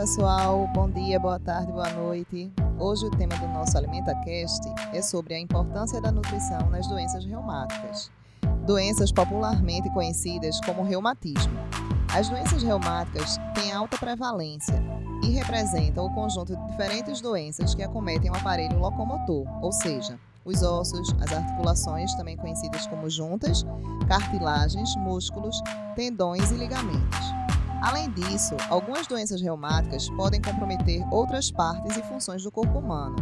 Pessoal, bom dia, boa tarde, boa noite. Hoje o tema do nosso AlimentaCast é sobre a importância da nutrição nas doenças reumáticas. Doenças popularmente conhecidas como reumatismo. As doenças reumáticas têm alta prevalência e representam o conjunto de diferentes doenças que acometem o aparelho locomotor, ou seja, os ossos, as articulações, também conhecidas como juntas, cartilagens, músculos, tendões e ligamentos. Além disso, algumas doenças reumáticas podem comprometer outras partes e funções do corpo humano,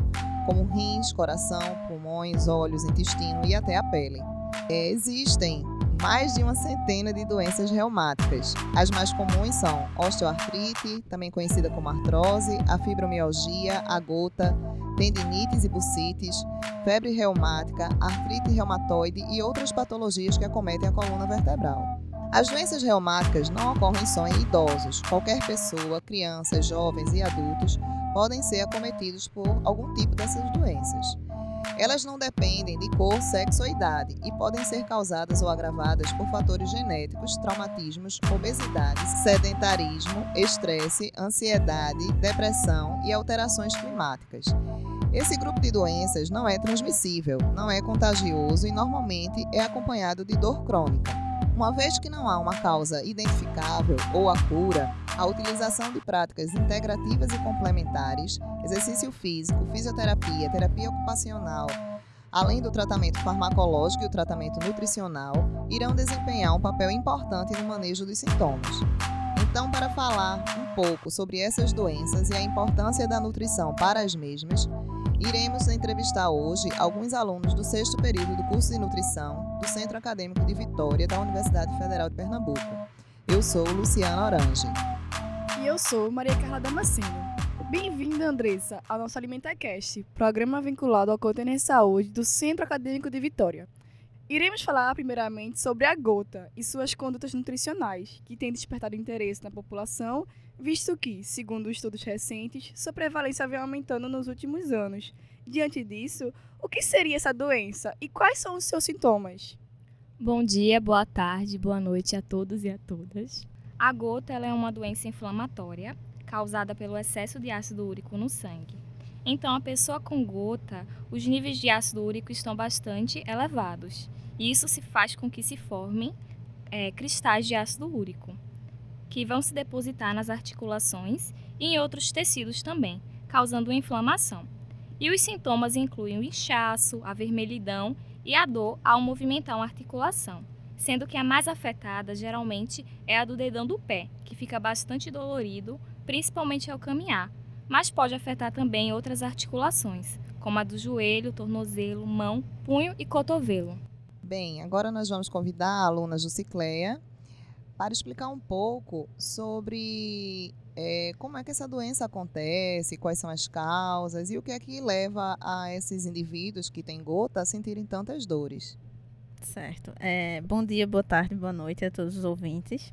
como rins, coração, pulmões, olhos, intestino e até a pele. Existem mais de uma centena de doenças reumáticas. As mais comuns são osteoartrite, também conhecida como artrose, a fibromialgia, a gota, tendinites e bursites, febre reumática, artrite reumatoide e outras patologias que acometem a coluna vertebral. As doenças reumáticas não ocorrem só em idosos. Qualquer pessoa, crianças, jovens e adultos podem ser acometidos por algum tipo dessas doenças. Elas não dependem de cor, sexo ou idade e podem ser causadas ou agravadas por fatores genéticos, traumatismos, obesidade, sedentarismo, estresse, ansiedade, depressão e alterações climáticas. Esse grupo de doenças não é transmissível, não é contagioso e normalmente é acompanhado de dor crônica. Uma vez que não há uma causa identificável ou a cura, a utilização de práticas integrativas e complementares, exercício físico, fisioterapia, terapia ocupacional, além do tratamento farmacológico e o tratamento nutricional, irão desempenhar um papel importante no manejo dos sintomas. Então, para falar um pouco sobre essas doenças e a importância da nutrição para as mesmas, iremos entrevistar hoje alguns alunos do sexto período do curso de nutrição do Centro Acadêmico de Vitória da Universidade Federal de Pernambuco. Eu sou Luciana Orange. E eu sou Maria Carla Damasceno. Bem-vinda, Andressa, ao nosso AlimentaCast, programa vinculado ao Container Saúde do Centro Acadêmico de Vitória. Iremos falar primeiramente sobre a gota e suas condutas nutricionais, que têm despertado interesse na população, visto que, segundo estudos recentes, sua prevalência vem aumentando nos últimos anos. Diante disso, o que seria essa doença e quais são os seus sintomas? Bom dia, boa tarde, boa noite a todos e a todas. A gota é uma doença inflamatória causada pelo excesso de ácido úrico no sangue. Então, a pessoa com gota, os níveis de ácido úrico estão bastante elevados. E isso se faz com que se formem é, cristais de ácido úrico, que vão se depositar nas articulações e em outros tecidos também, causando inflamação. E os sintomas incluem o inchaço, a vermelhidão e a dor ao movimentar uma articulação, sendo que a mais afetada geralmente é a do dedão do pé, que fica bastante dolorido, principalmente ao caminhar, mas pode afetar também outras articulações, como a do joelho, tornozelo, mão, punho e cotovelo. Bem, agora nós vamos convidar a aluna Jucicleia para explicar um pouco sobre é, como é que essa doença acontece, quais são as causas e o que é que leva a esses indivíduos que têm gota a sentirem tantas dores. Certo. É, bom dia, boa tarde, boa noite a todos os ouvintes.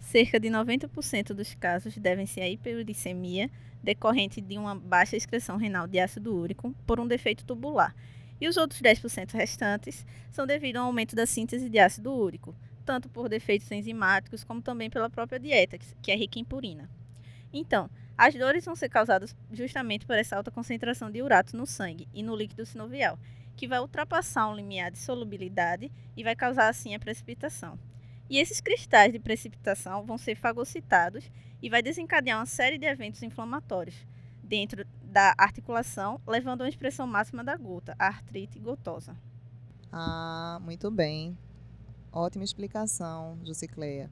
Cerca de 90% dos casos devem ser a hiperuricemia decorrente de uma baixa excreção renal de ácido úrico por um defeito tubular. E os outros 10% restantes são devido ao aumento da síntese de ácido úrico, tanto por defeitos enzimáticos como também pela própria dieta, que é rica em purina. Então, as dores vão ser causadas justamente por essa alta concentração de urato no sangue e no líquido sinovial, que vai ultrapassar um limiar de solubilidade e vai causar assim a precipitação. E esses cristais de precipitação vão ser fagocitados e vai desencadear uma série de eventos inflamatórios dentro da articulação, levando a uma expressão máxima da gota, a artrite gotosa. Ah, muito bem. Ótima explicação, Jucicleia.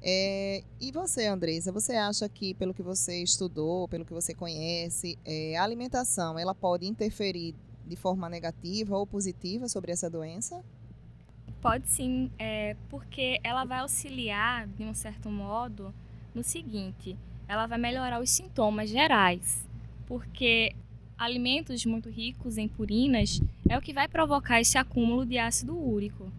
É, e você, Andressa, você acha que, pelo que você estudou, pelo que você conhece, é, a alimentação ela pode interferir de forma negativa ou positiva sobre essa doença? Pode sim, é, porque ela vai auxiliar, de um certo modo, no seguinte: ela vai melhorar os sintomas gerais, porque alimentos muito ricos em purinas é o que vai provocar esse acúmulo de ácido úrico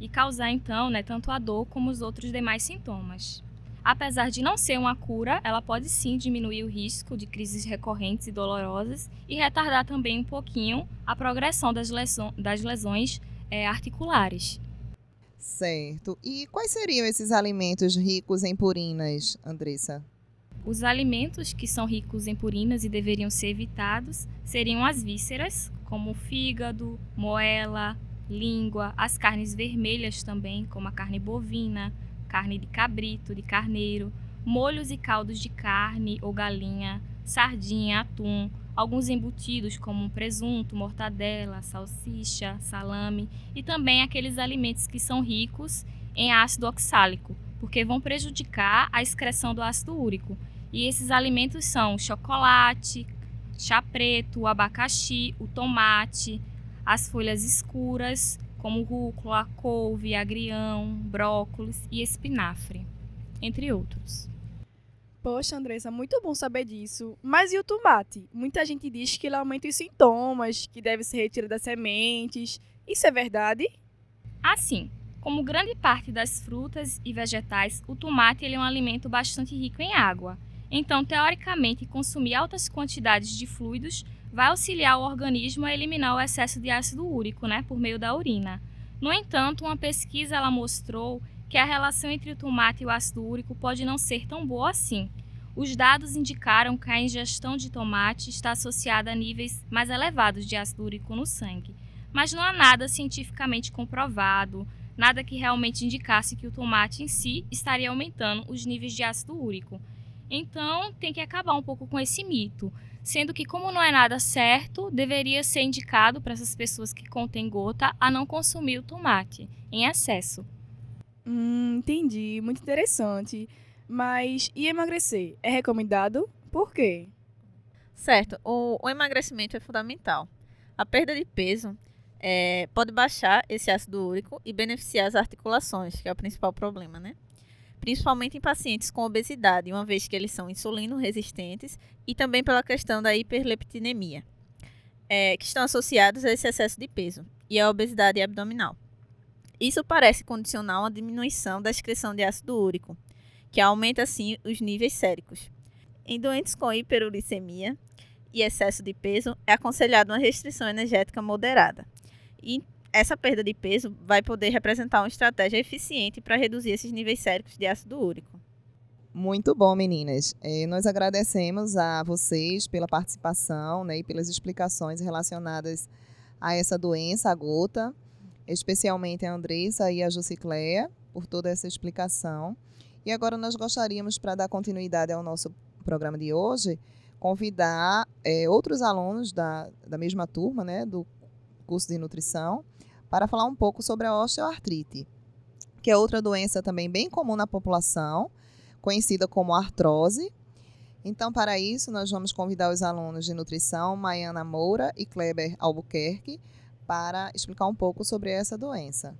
e causar então, né, tanto a dor como os outros demais sintomas. Apesar de não ser uma cura, ela pode sim diminuir o risco de crises recorrentes e dolorosas e retardar também um pouquinho a progressão das, lesões, das lesões é, articulares. Certo. E quais seriam esses alimentos ricos em purinas, Andressa? Os alimentos que são ricos em purinas e deveriam ser evitados seriam as vísceras, como fígado, moela, língua, as carnes vermelhas também, como a carne bovina, carne de cabrito, de carneiro, molhos e caldos de carne ou galinha, sardinha, atum, alguns embutidos como presunto, mortadela, salsicha, salame e também aqueles alimentos que são ricos em ácido oxálico, porque vão prejudicar a excreção do ácido úrico. E esses alimentos são chocolate, chá preto, o abacaxi, o tomate, as folhas escuras, como rúcula, couve, agrião, brócolis e espinafre, entre outros. Poxa, Andressa, muito bom saber disso. Mas e o tomate? Muita gente diz que ele aumenta os sintomas, que deve ser retirado das sementes. Isso é verdade? Assim, como grande parte das frutas e vegetais, o tomate é um alimento bastante rico em água. Então, teoricamente, consumir altas quantidades de fluidos vai auxiliar o organismo a eliminar o excesso de ácido úrico, né, por meio da urina. No entanto, uma pesquisa ela mostrou que a relação entre o tomate e o ácido úrico pode não ser tão boa assim. Os dados indicaram que a ingestão de tomate está associada a níveis mais elevados de ácido úrico no sangue, mas não há nada cientificamente comprovado, nada que realmente indicasse que o tomate em si estaria aumentando os níveis de ácido úrico. Então, tem que acabar um pouco com esse mito sendo que, como não é nada certo, deveria ser indicado para essas pessoas que contêm gota a não consumir o tomate em excesso. Hum, entendi, muito interessante. Mas e emagrecer? É recomendado? Por quê? Certo, o, o emagrecimento é fundamental. A perda de peso é, pode baixar esse ácido úrico e beneficiar as articulações, que é o principal problema, né? Principalmente em pacientes com obesidade, uma vez que eles são insulino resistentes, e também pela questão da hiperleptinemia, é, que estão associados a esse excesso de peso e a obesidade abdominal. Isso parece condicionar uma diminuição da excreção de ácido úrico, que aumenta assim os níveis séricos. Em doentes com hiperuricemia e excesso de peso, é aconselhado uma restrição energética moderada. E essa perda de peso vai poder representar uma estratégia eficiente para reduzir esses níveis séricos de ácido úrico. Muito bom, meninas. É, nós agradecemos a vocês pela participação né, e pelas explicações relacionadas a essa doença, a gota, especialmente a Andressa e a Jucicleia, por toda essa explicação. E agora nós gostaríamos, para dar continuidade ao nosso programa de hoje, convidar é, outros alunos da, da mesma turma, né, do curso de nutrição, para falar um pouco sobre a osteoartrite, que é outra doença também bem comum na população, conhecida como artrose. Então, para isso, nós vamos convidar os alunos de nutrição, Maiana Moura e Kleber Albuquerque, para explicar um pouco sobre essa doença.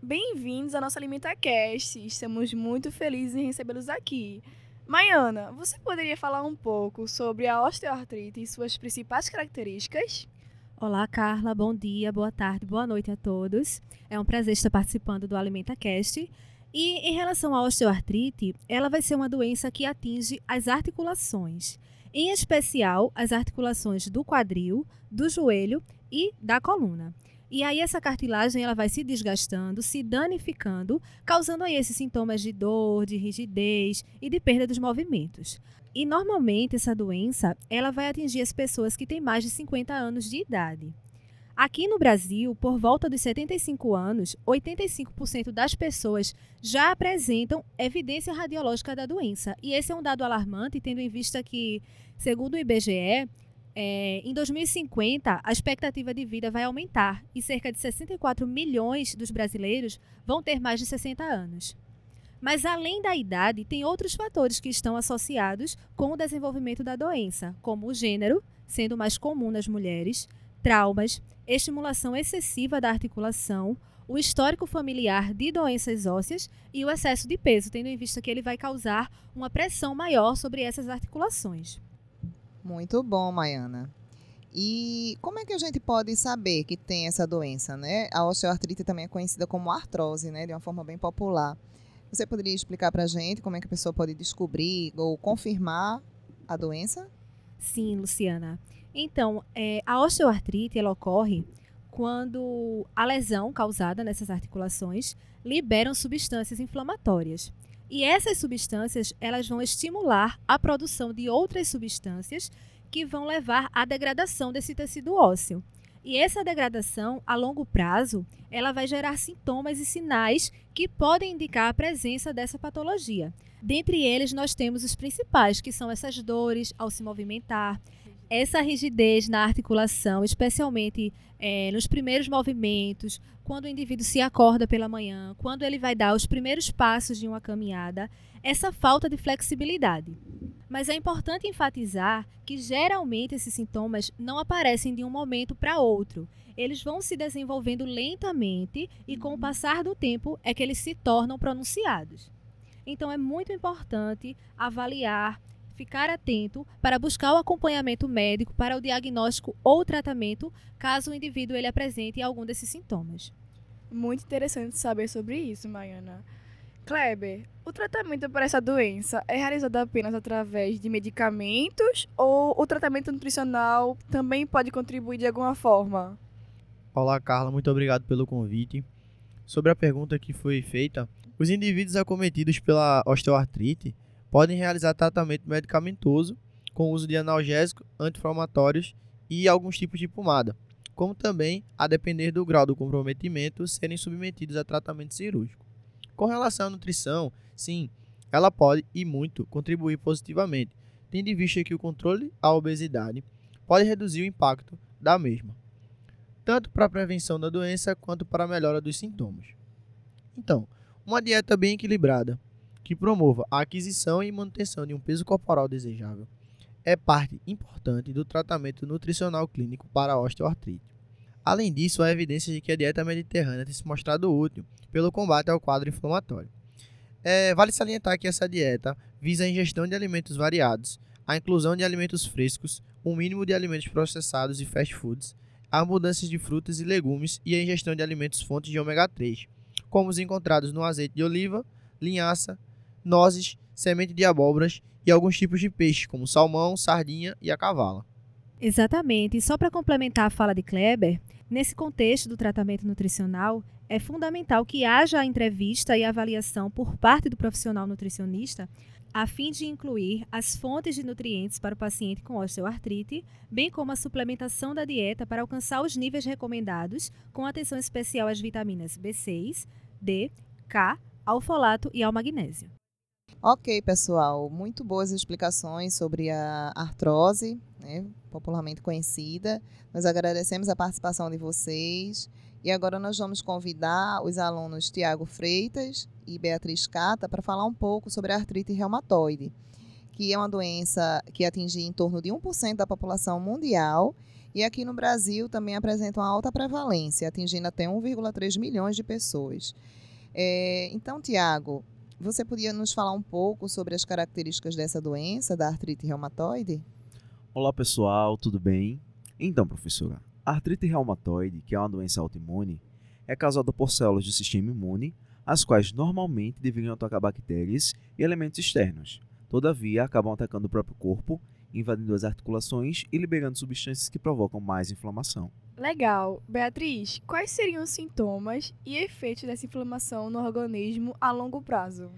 Bem-vindos à nossa AlimentaCast. Estamos muito felizes em recebê-los aqui. Maiana, você poderia falar um pouco sobre a osteoartrite e suas principais características? Olá, Carla. Bom dia, boa tarde, boa noite a todos. É um prazer estar participando do AlimentaCast. E em relação à osteoartrite, ela vai ser uma doença que atinge as articulações, em especial as articulações do quadril, do joelho e da coluna. E aí essa cartilagem ela vai se desgastando, se danificando, causando aí esses sintomas de dor, de rigidez e de perda dos movimentos. E normalmente essa doença, ela vai atingir as pessoas que têm mais de 50 anos de idade. Aqui no Brasil, por volta dos 75 anos, 85% das pessoas já apresentam evidência radiológica da doença. E esse é um dado alarmante, tendo em vista que, segundo o IBGE, é, em 2050 a expectativa de vida vai aumentar e cerca de 64 milhões dos brasileiros vão ter mais de 60 anos. Mas além da idade, tem outros fatores que estão associados com o desenvolvimento da doença, como o gênero, sendo mais comum nas mulheres, traumas, estimulação excessiva da articulação, o histórico familiar de doenças ósseas e o excesso de peso, tendo em vista que ele vai causar uma pressão maior sobre essas articulações. Muito bom, Maiana. E como é que a gente pode saber que tem essa doença, né? A osteoartrite também é conhecida como artrose, né? De uma forma bem popular. Você poderia explicar para a gente como é que a pessoa pode descobrir ou confirmar a doença? Sim, Luciana. Então, é, a osteoartrite ela ocorre quando a lesão causada nessas articulações liberam substâncias inflamatórias. E essas substâncias elas vão estimular a produção de outras substâncias que vão levar à degradação desse tecido ósseo. E essa degradação, a longo prazo, ela vai gerar sintomas e sinais que podem indicar a presença dessa patologia. Dentre eles, nós temos os principais, que são essas dores ao se movimentar, essa rigidez na articulação, especialmente é, nos primeiros movimentos, quando o indivíduo se acorda pela manhã, quando ele vai dar os primeiros passos de uma caminhada, essa falta de flexibilidade. Mas é importante enfatizar que geralmente esses sintomas não aparecem de um momento para outro. Eles vão se desenvolvendo lentamente e com o passar do tempo é que eles se tornam pronunciados. Então é muito importante avaliar ficar atento para buscar o acompanhamento médico para o diagnóstico ou tratamento, caso o indivíduo ele apresente algum desses sintomas. Muito interessante saber sobre isso, Maiana. Kleber, o tratamento para essa doença é realizado apenas através de medicamentos ou o tratamento nutricional também pode contribuir de alguma forma? Olá, Carla, muito obrigado pelo convite. Sobre a pergunta que foi feita, os indivíduos acometidos pela osteoartrite podem realizar tratamento medicamentoso com uso de analgésicos, anti-inflamatórios e alguns tipos de pomada, como também, a depender do grau do comprometimento, serem submetidos a tratamento cirúrgico. Com relação à nutrição, sim, ela pode e muito contribuir positivamente, tendo em vista que o controle à obesidade pode reduzir o impacto da mesma, tanto para a prevenção da doença quanto para a melhora dos sintomas. Então, uma dieta bem equilibrada, que promova a aquisição e manutenção de um peso corporal desejável, é parte importante do tratamento nutricional clínico para a osteoartrite. Além disso, há evidências de que a dieta mediterrânea tem se mostrado útil pelo combate ao quadro inflamatório. É, vale salientar que essa dieta visa a ingestão de alimentos variados, a inclusão de alimentos frescos, um mínimo de alimentos processados e fast foods, a abundância de frutas e legumes e a ingestão de alimentos fontes de ômega 3, como os encontrados no azeite de oliva, linhaça, nozes, semente de abóboras e alguns tipos de peixe, como salmão, sardinha e a cavala. Exatamente. E só para complementar a fala de Kleber, nesse contexto do tratamento nutricional, é fundamental que haja a entrevista e avaliação por parte do profissional nutricionista a fim de incluir as fontes de nutrientes para o paciente com osteoartrite, bem como a suplementação da dieta para alcançar os níveis recomendados, com atenção especial às vitaminas B6, D, K, ao folato e ao magnésio. Ok, pessoal, muito boas explicações sobre a artrose, né, popularmente conhecida. Nós agradecemos a participação de vocês. E agora nós vamos convidar os alunos Tiago Freitas e Beatriz Cata para falar um pouco sobre a artrite reumatoide, que é uma doença que atinge em torno de 1% da população mundial e aqui no Brasil também apresenta uma alta prevalência, atingindo até 1,3 milhões de pessoas. É, então, Tiago, você podia nos falar um pouco sobre as características dessa doença, da artrite reumatoide? Olá pessoal, tudo bem? Então, professora, a artrite reumatoide, que é uma doença autoimune, é causada por células do sistema imune, as quais normalmente deveriam atacar bactérias e elementos externos. Todavia, acabam atacando o próprio corpo, invadindo as articulações e liberando substâncias que provocam mais inflamação. Legal. Beatriz, quais seriam os sintomas e efeitos dessa inflamação no organismo a longo prazo?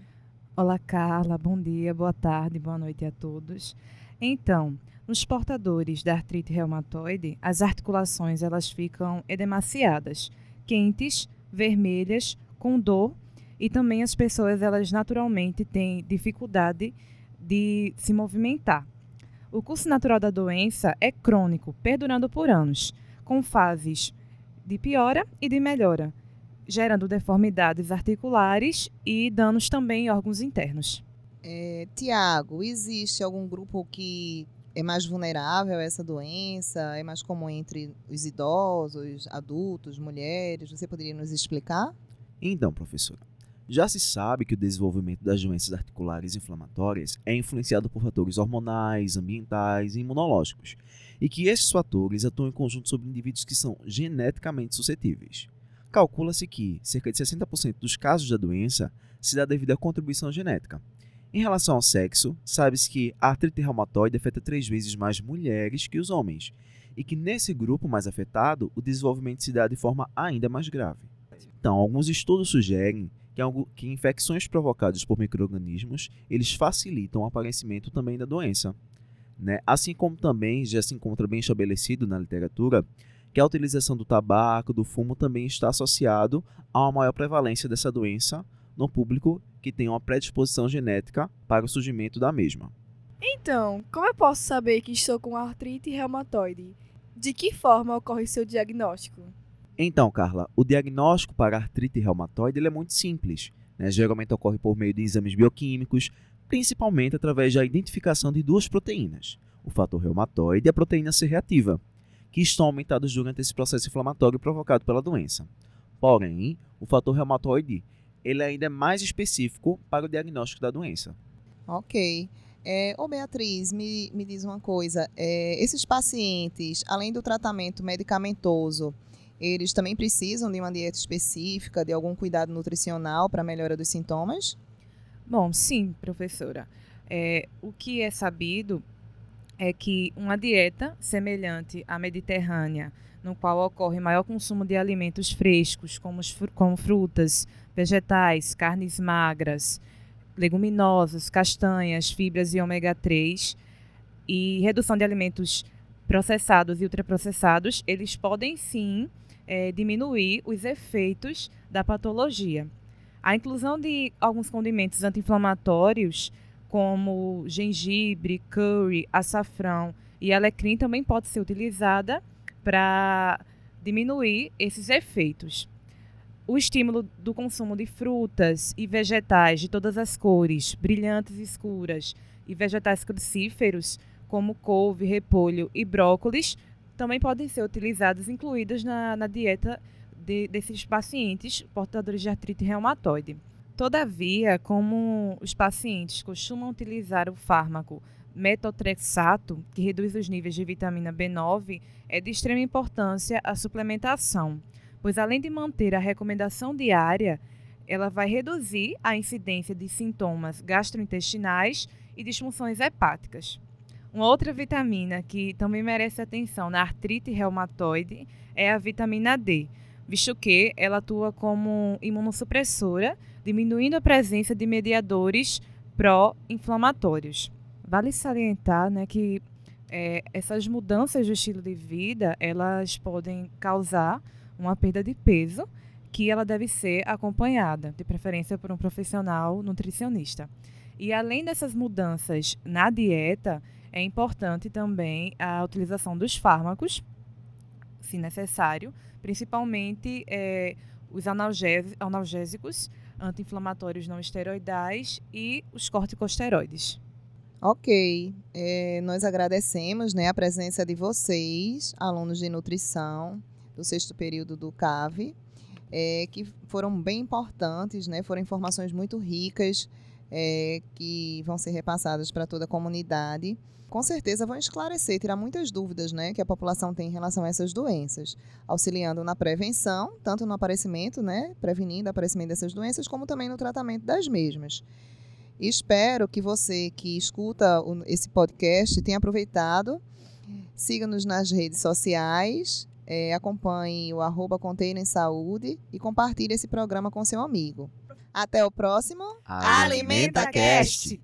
Olá, Carla. Bom dia, boa tarde, boa noite a todos. Então, nos portadores da artrite reumatoide, as articulações elas ficam edemaciadas, quentes, vermelhas, com dor e também as pessoas elas naturalmente têm dificuldade de se movimentar. O curso natural da doença é crônico, perdurando por anos com fases de piora e de melhora, gerando deformidades articulares e danos também em órgãos internos. É, Tiago, existe algum grupo que é mais vulnerável a essa doença? É mais comum entre os idosos, adultos, mulheres? Você poderia nos explicar? Então, professora, já se sabe que o desenvolvimento das doenças articulares inflamatórias é influenciado por fatores hormonais, ambientais e imunológicos, e que esses fatores atuam em conjunto sobre indivíduos que são geneticamente suscetíveis. Calcula-se que cerca de 60% dos casos da doença se dá devido à contribuição genética. Em relação ao sexo, sabe-se que a artrite reumatoide afeta três vezes mais mulheres que os homens, e que nesse grupo mais afetado, o desenvolvimento se dá de forma ainda mais grave. Então, alguns estudos sugerem que, infecções provocadas por micro-organismos eles facilitam o aparecimento também da doença. Né? Assim como também já se encontra bem estabelecido na literatura que a utilização do tabaco, do fumo também está associado a uma maior prevalência dessa doença no público que tem uma predisposição genética para o surgimento da mesma. Então, como eu posso saber que estou com artrite reumatoide? De que forma ocorre seu diagnóstico? Então, Carla, o diagnóstico para artrite reumatoide é muito simples. Né? Geralmente ocorre por meio de exames bioquímicos, principalmente através da identificação de duas proteínas, o fator reumatoide e a proteína C reativa, que estão aumentados durante esse processo inflamatório provocado pela doença. Porém, o fator reumatoide ele ainda é mais específico para o diagnóstico da doença. Ok. É, ô Beatriz, me, me diz uma coisa. É, esses pacientes, além do tratamento medicamentoso, eles também precisam de uma dieta específica, de algum cuidado nutricional para melhora dos sintomas? Bom, sim, professora. É, o que é sabido é que uma dieta semelhante à mediterrânea, no qual ocorre maior consumo de alimentos frescos, como, como frutas, vegetais, carnes magras, leguminosas, castanhas, fibras e ômega 3, e redução de alimentos processados e ultraprocessados, eles podem sim é, diminuir os efeitos da patologia. A inclusão de alguns condimentos anti-inflamatórios, como gengibre, curry, açafrão e alecrim, também pode ser utilizada para diminuir esses efeitos. O estímulo do consumo de frutas e vegetais de todas as cores, brilhantes e escuras, e vegetais crucíferos, como couve, repolho e brócolis, também podem ser utilizados, incluídos na, na dieta de, desses pacientes portadores de artrite reumatoide. Todavia, como os pacientes costumam utilizar o fármaco metotrexato, que reduz os níveis de vitamina B9, é de extrema importância a suplementação pois além de manter a recomendação diária, ela vai reduzir a incidência de sintomas gastrointestinais e disfunções hepáticas. Uma outra vitamina que também merece atenção na artrite reumatoide é a vitamina D, visto que ela atua como imunossupressora, diminuindo a presença de mediadores pró-inflamatórios. Vale salientar né, que é, essas mudanças do estilo de vida elas podem causar uma perda de peso que ela deve ser acompanhada, de preferência por um profissional nutricionista. E além dessas mudanças na dieta, é importante também a utilização dos fármacos, se necessário, principalmente é, os analgésicos, anti-inflamatórios não esteroidais e os corticosteroides. Ok, é, nós agradecemos né, a presença de vocês, alunos de nutrição, do sexto período do CAV, é, que foram bem importantes, né? foram informações muito ricas é, que vão ser repassadas para toda a comunidade. Com certeza vão esclarecer, tirar muitas dúvidas né, que a população tem em relação a essas doenças, auxiliando na prevenção, tanto no aparecimento, né, prevenindo o aparecimento dessas doenças, como também no tratamento das mesmas. espero que você que escuta esse podcast tenha aproveitado. Siga-nos nas redes sociais é, acompanhe o arroba Container Saúde e compartilhe esse programa com seu amigo. Até o próximo AlimentaCast!